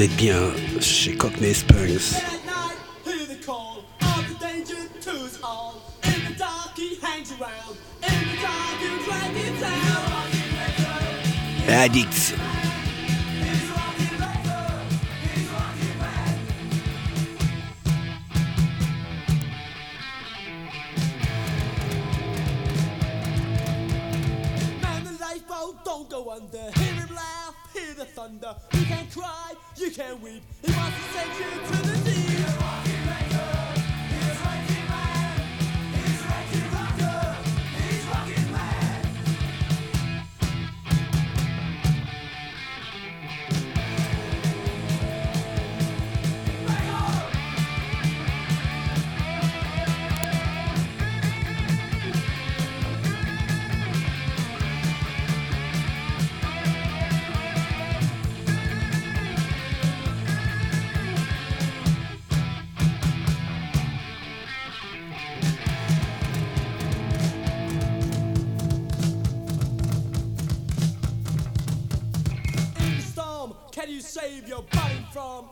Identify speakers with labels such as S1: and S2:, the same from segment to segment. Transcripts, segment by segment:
S1: vous êtes bien chez Cockney
S2: Springs. Addict.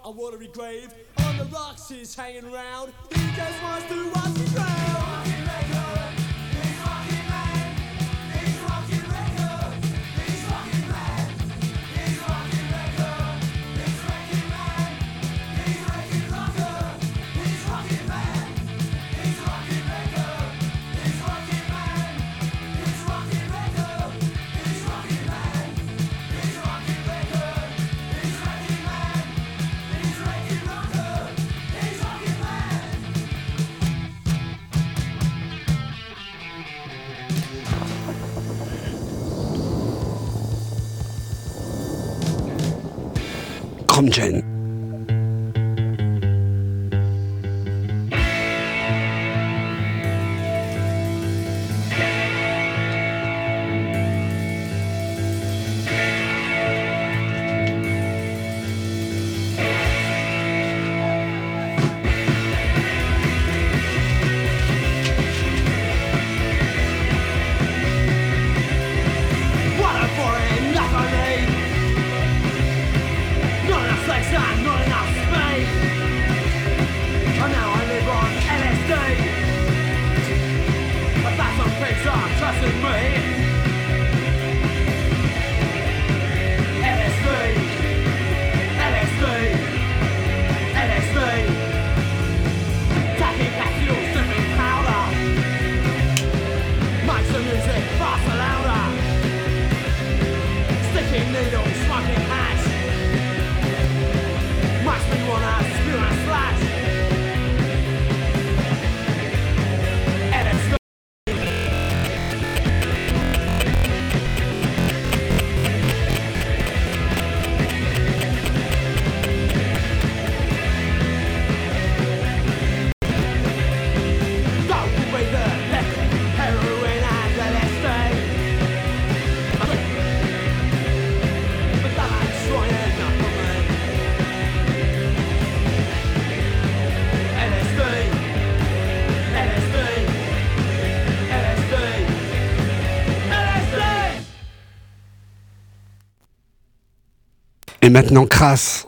S2: a watery grave. On the rocks, he's hanging round. He just wants to watch the ground. Ramjen.
S1: Et maintenant, crasse.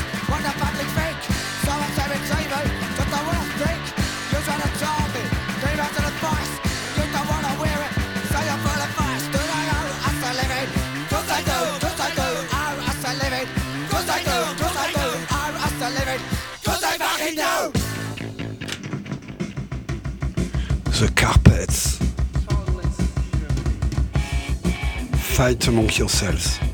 S3: the
S4: Carpets. Fight among yourselves.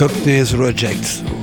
S4: cocktails rejects.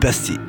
S5: Bastille.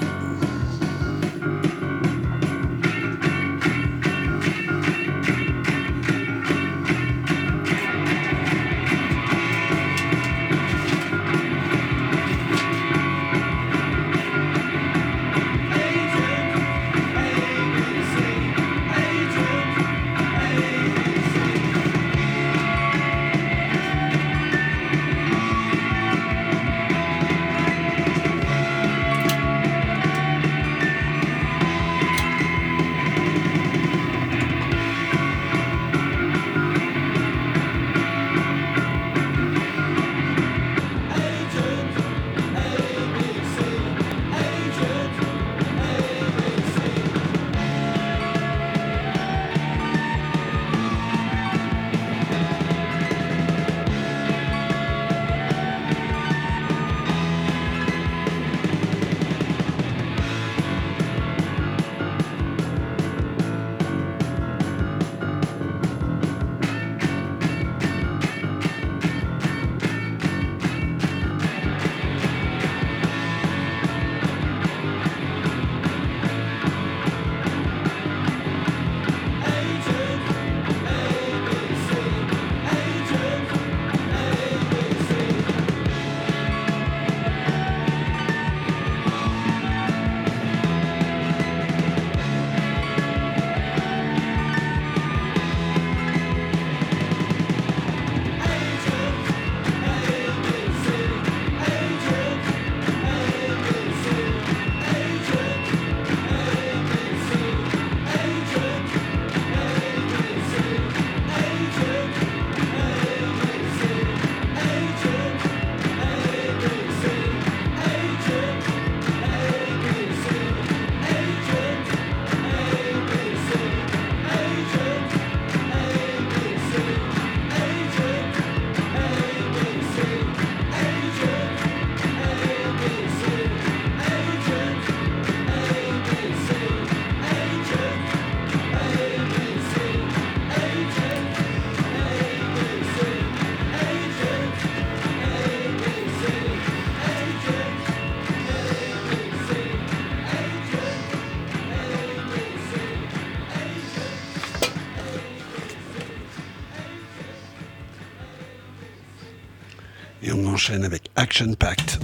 S5: enchaîne avec Action Pact.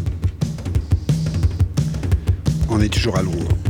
S5: On est toujours à Londres.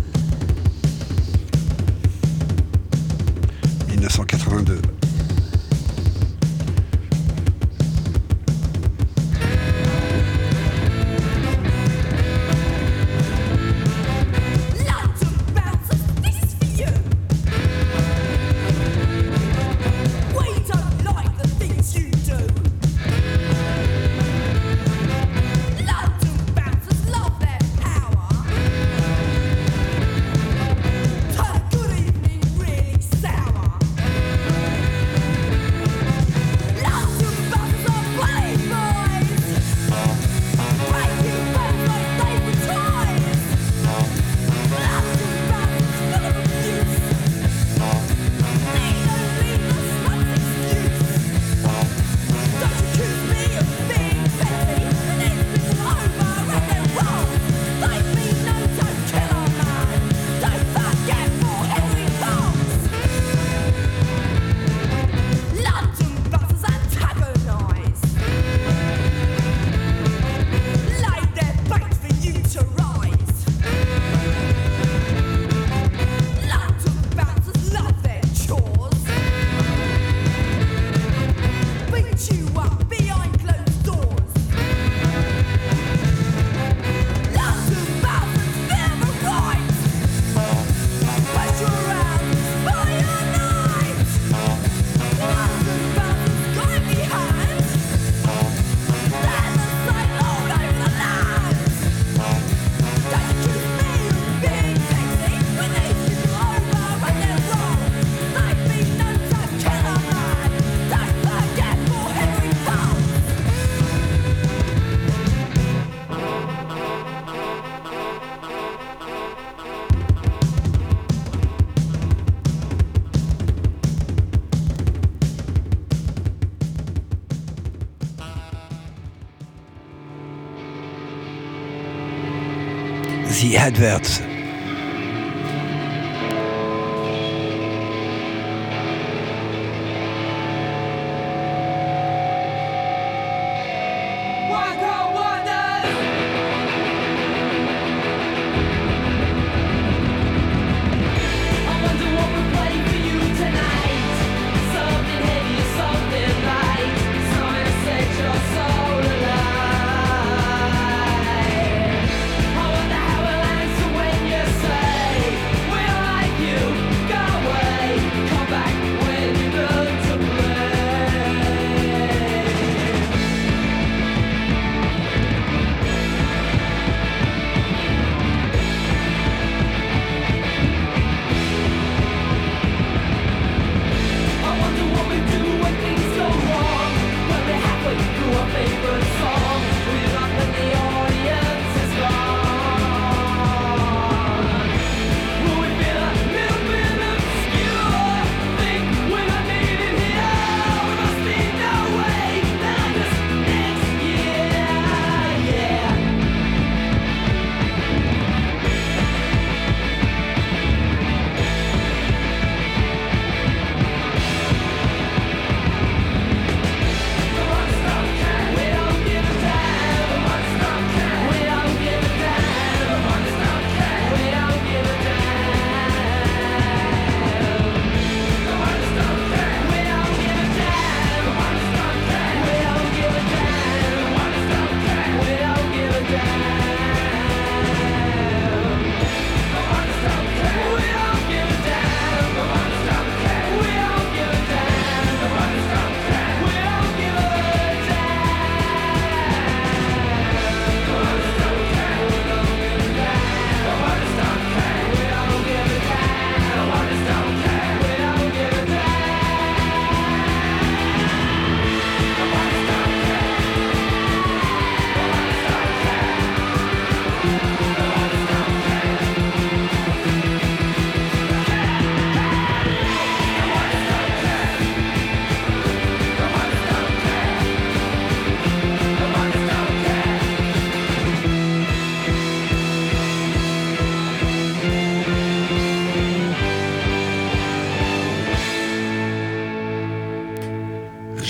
S6: Adverts.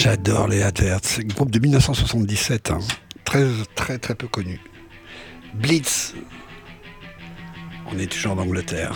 S6: J'adore les Hadherts, c'est un Groupe de 1977, hein. très très très peu connu. Blitz. On est toujours en Angleterre.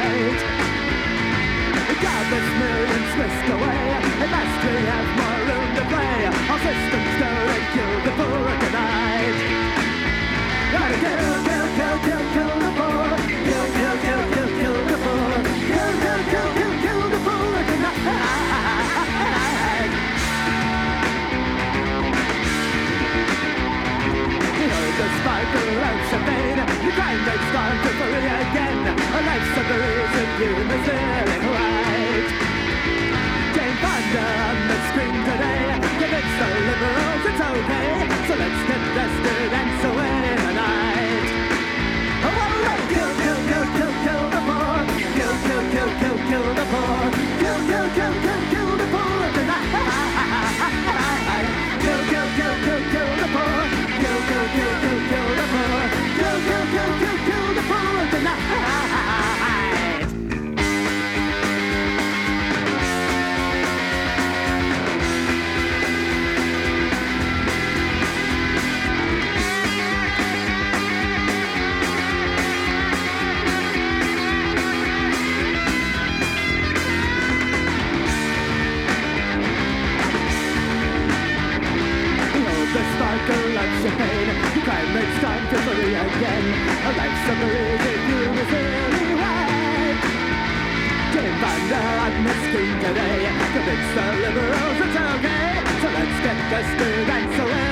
S6: Garbage millions away. A room to play. Our systems to kill the poor tonight. Kill, kill, kill, kill, kill the poor. Kill, kill, kill, kill, kill the poor. Kill, kill, kill, kill, kill the poor the life's a. You start to again. A life's a reason you miss it the screen Today, if it's the liberals, it's okay. So let's get vested and so It's time to flee again A life summary if you miss anyway. Didn't find the rightness today Convince the liberals it's okay. So let's get this through and surrender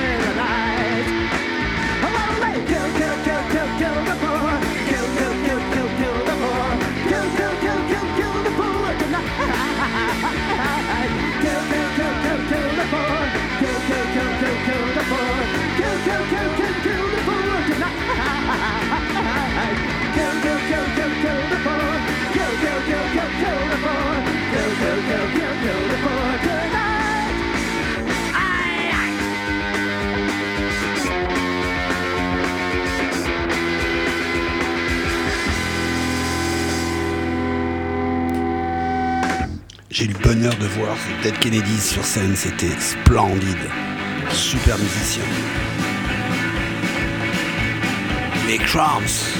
S7: J'ai eu le bonheur de voir Ted Kennedy sur scène, c'était splendide. Super musicien. Les Cramps.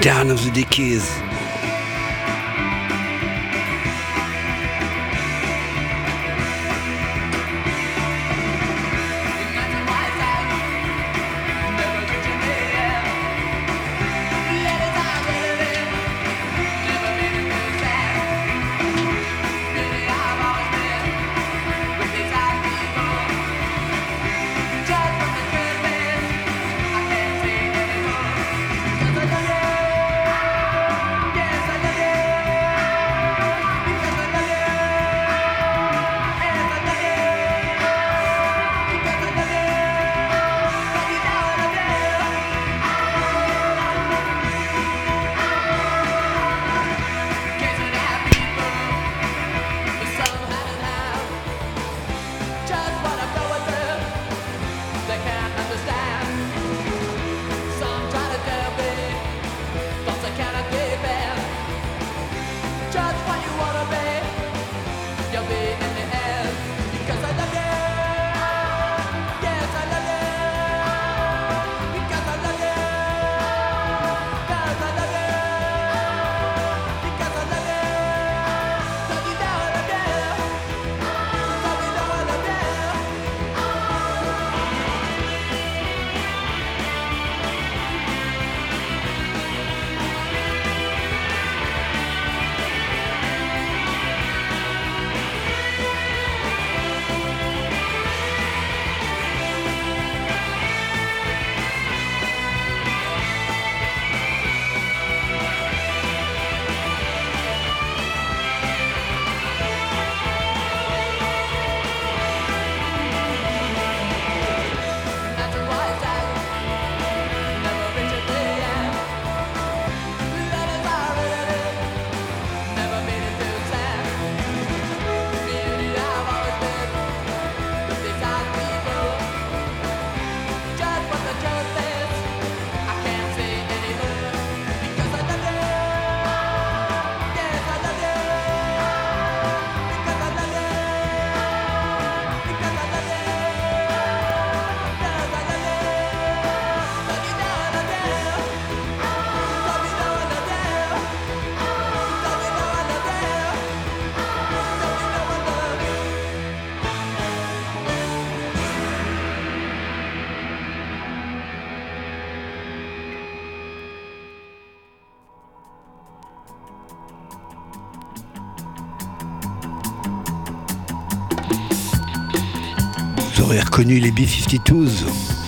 S8: Down
S6: of the Dickies. Reconnu les B-52s.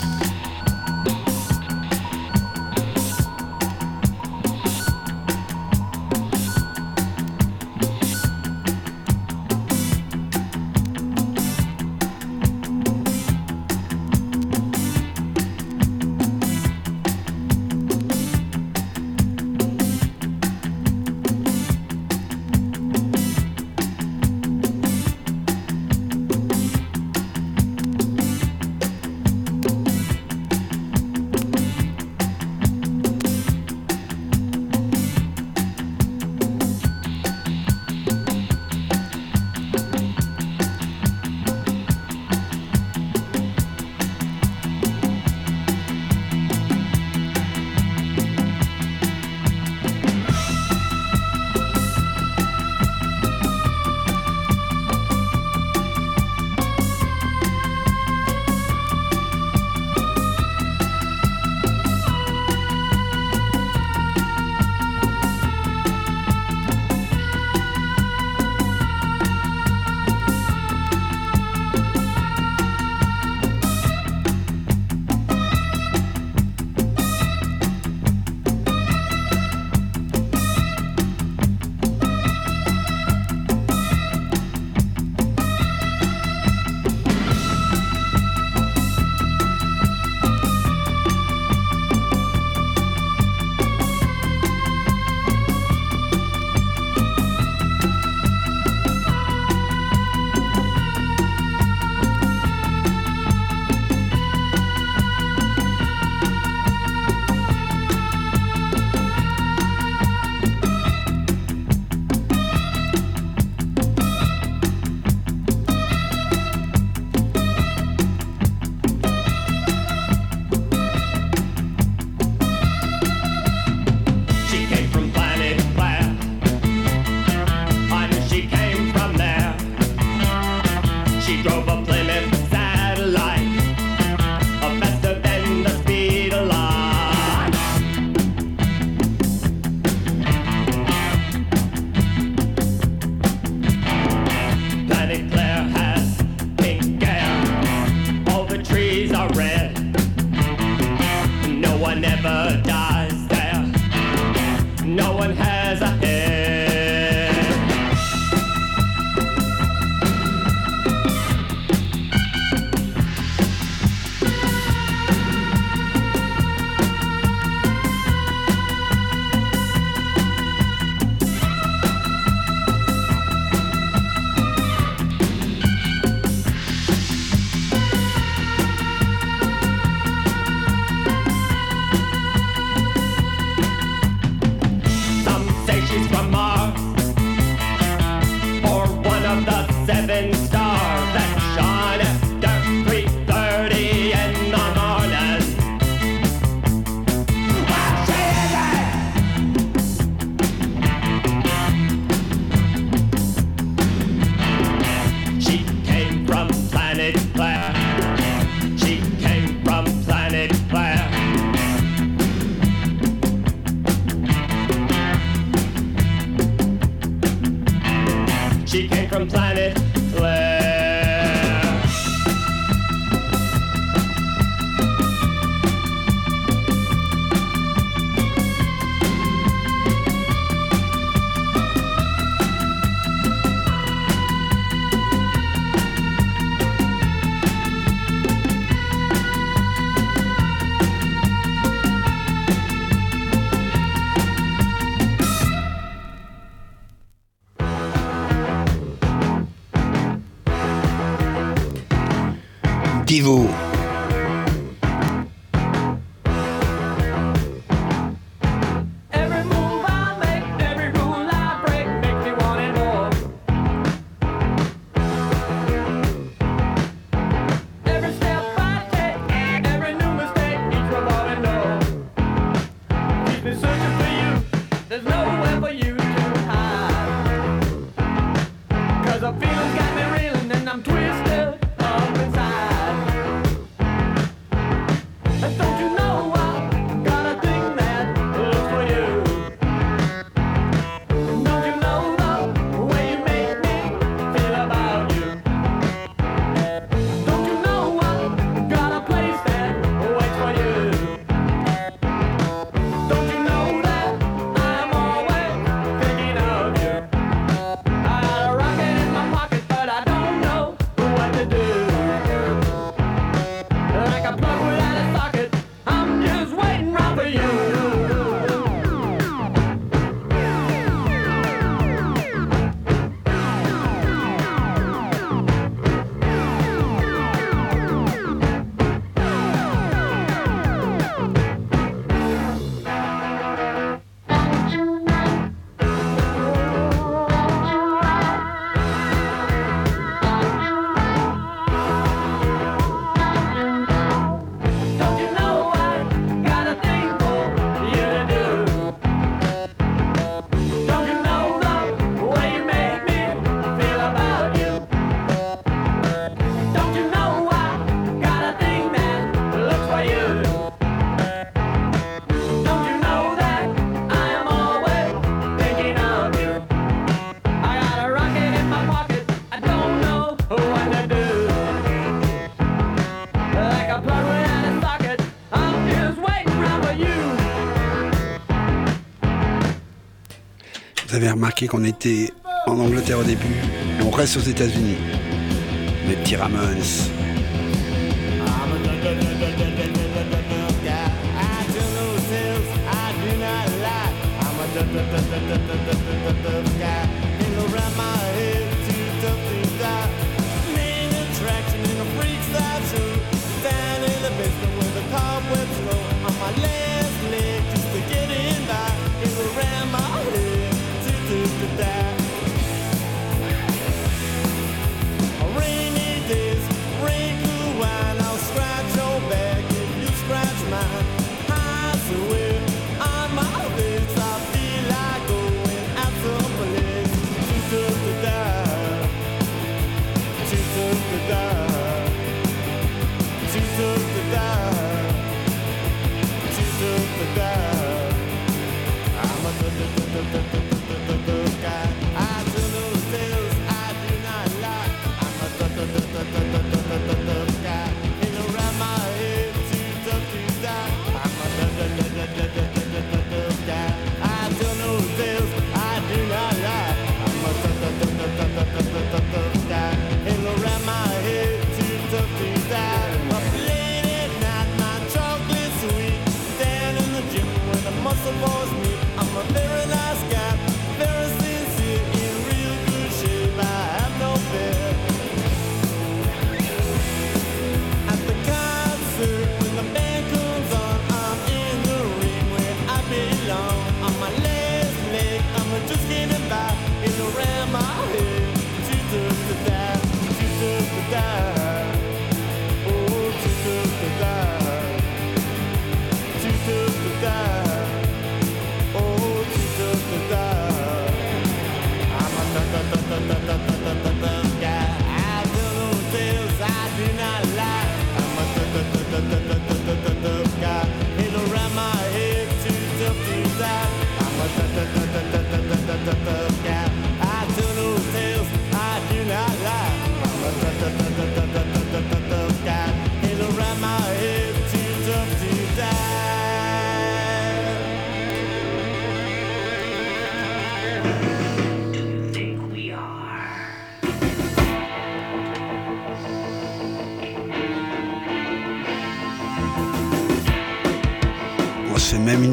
S9: remarqué qu'on était en Angleterre au début, on reste aux États-Unis. Les petits Ramones.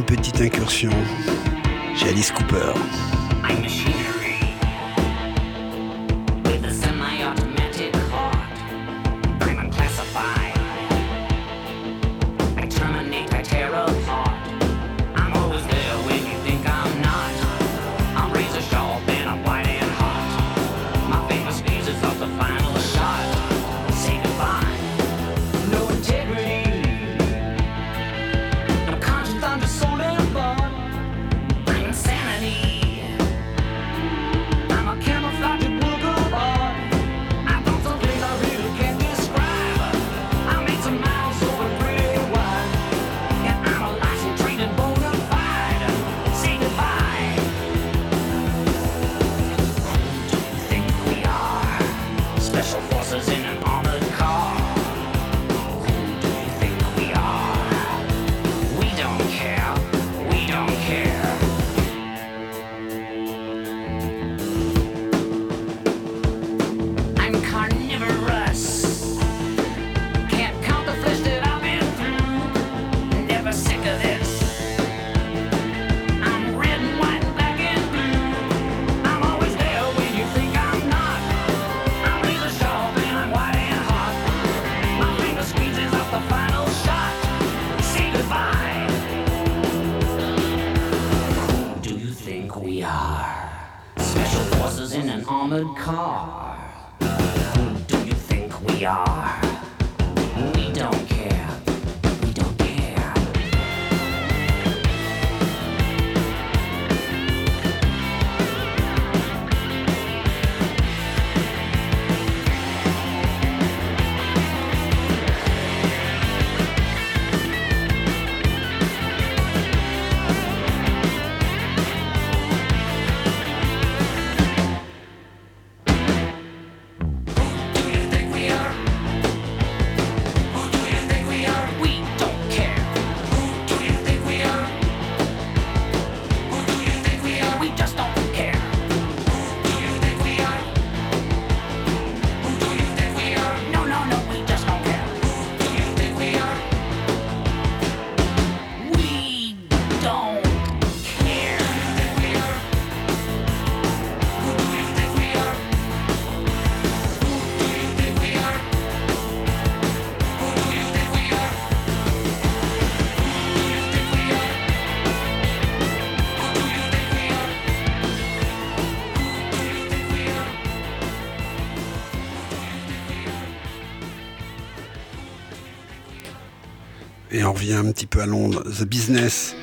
S10: petite incursion chez Alice Cooper. un petit peu à Londres, The Business,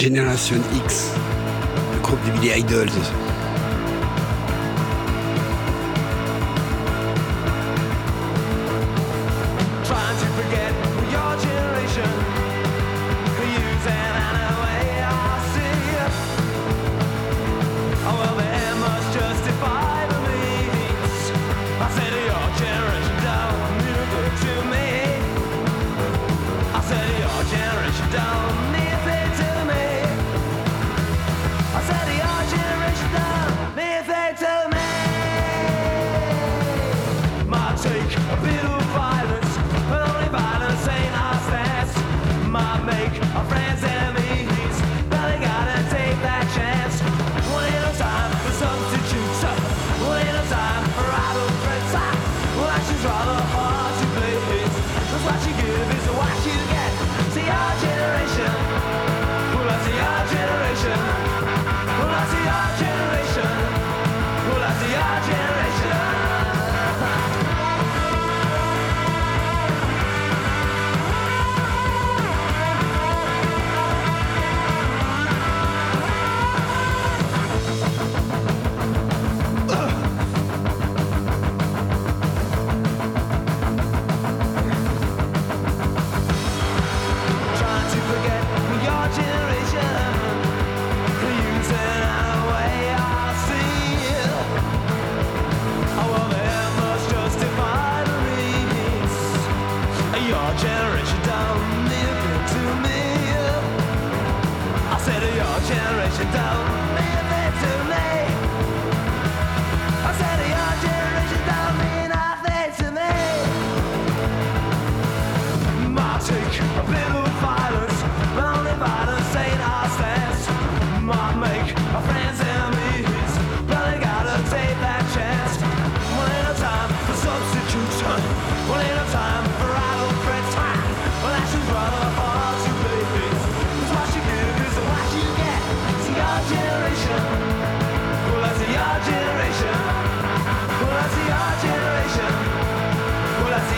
S4: Generation X, le groupe de Billy Idols.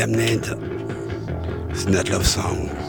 S11: It's
S4: not love song.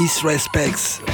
S12: His Respects.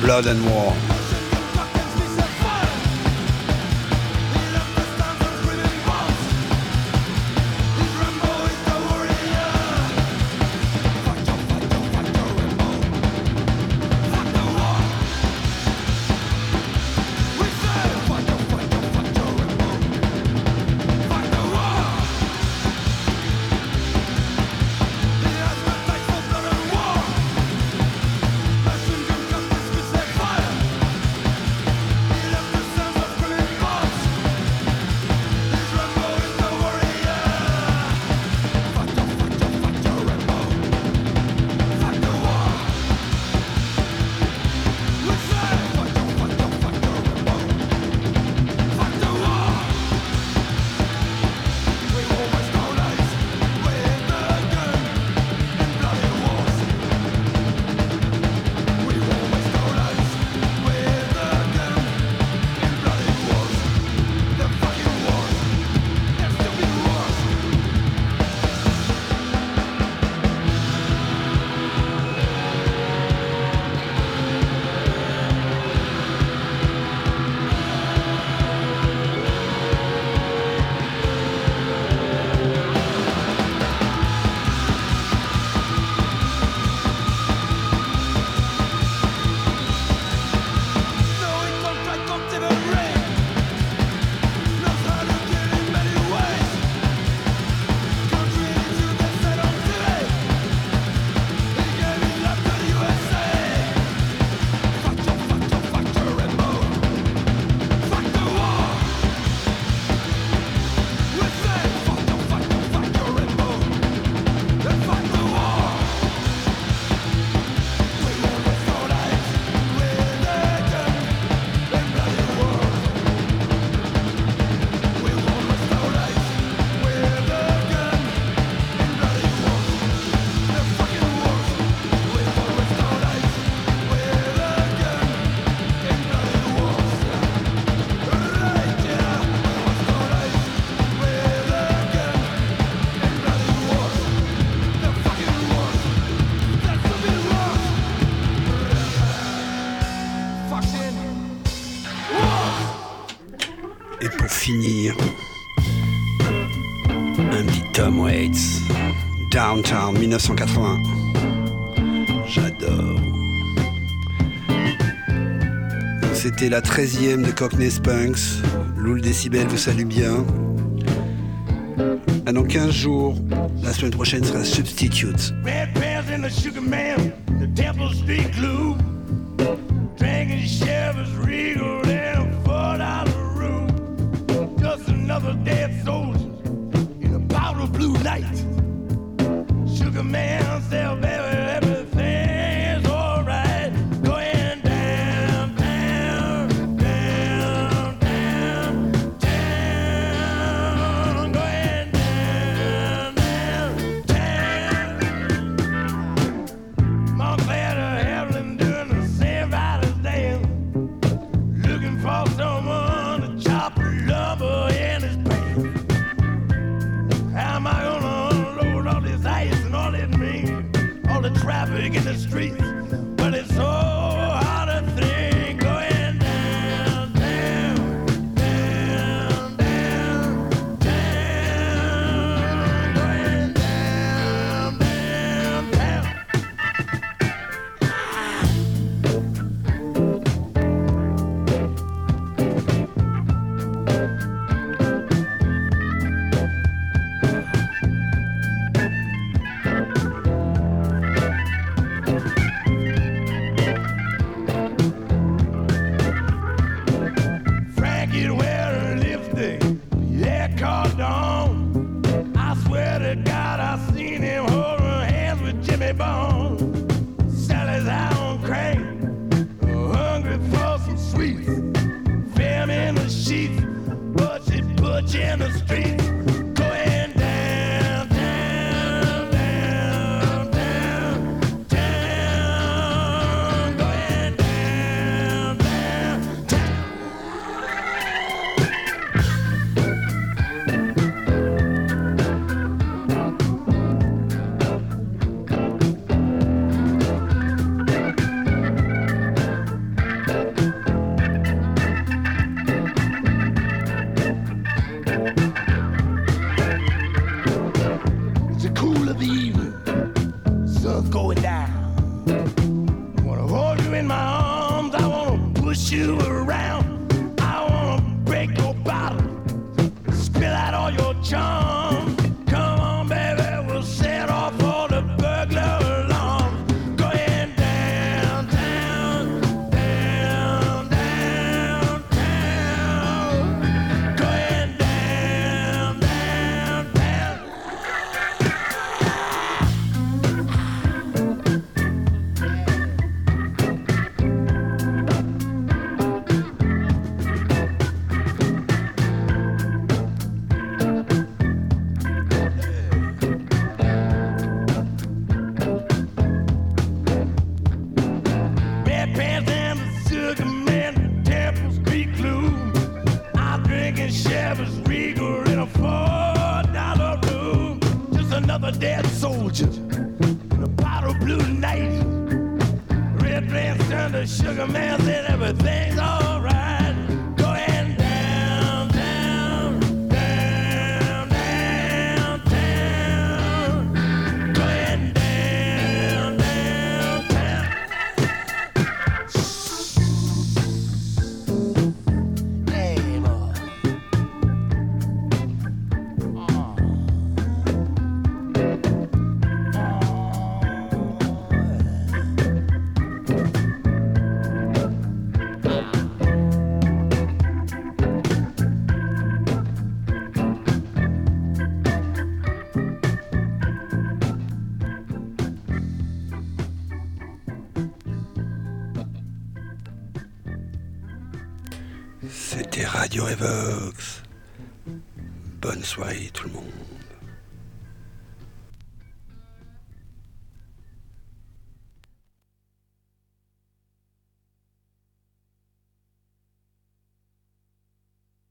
S11: Blood and War.
S2: Winter 1980. J'adore. C'était la 13e de Cockney Spunks. Loul Décibel vous salue bien. Ah, dans 15 jours, la semaine prochaine sera Substitute.
S11: All
S2: your charms.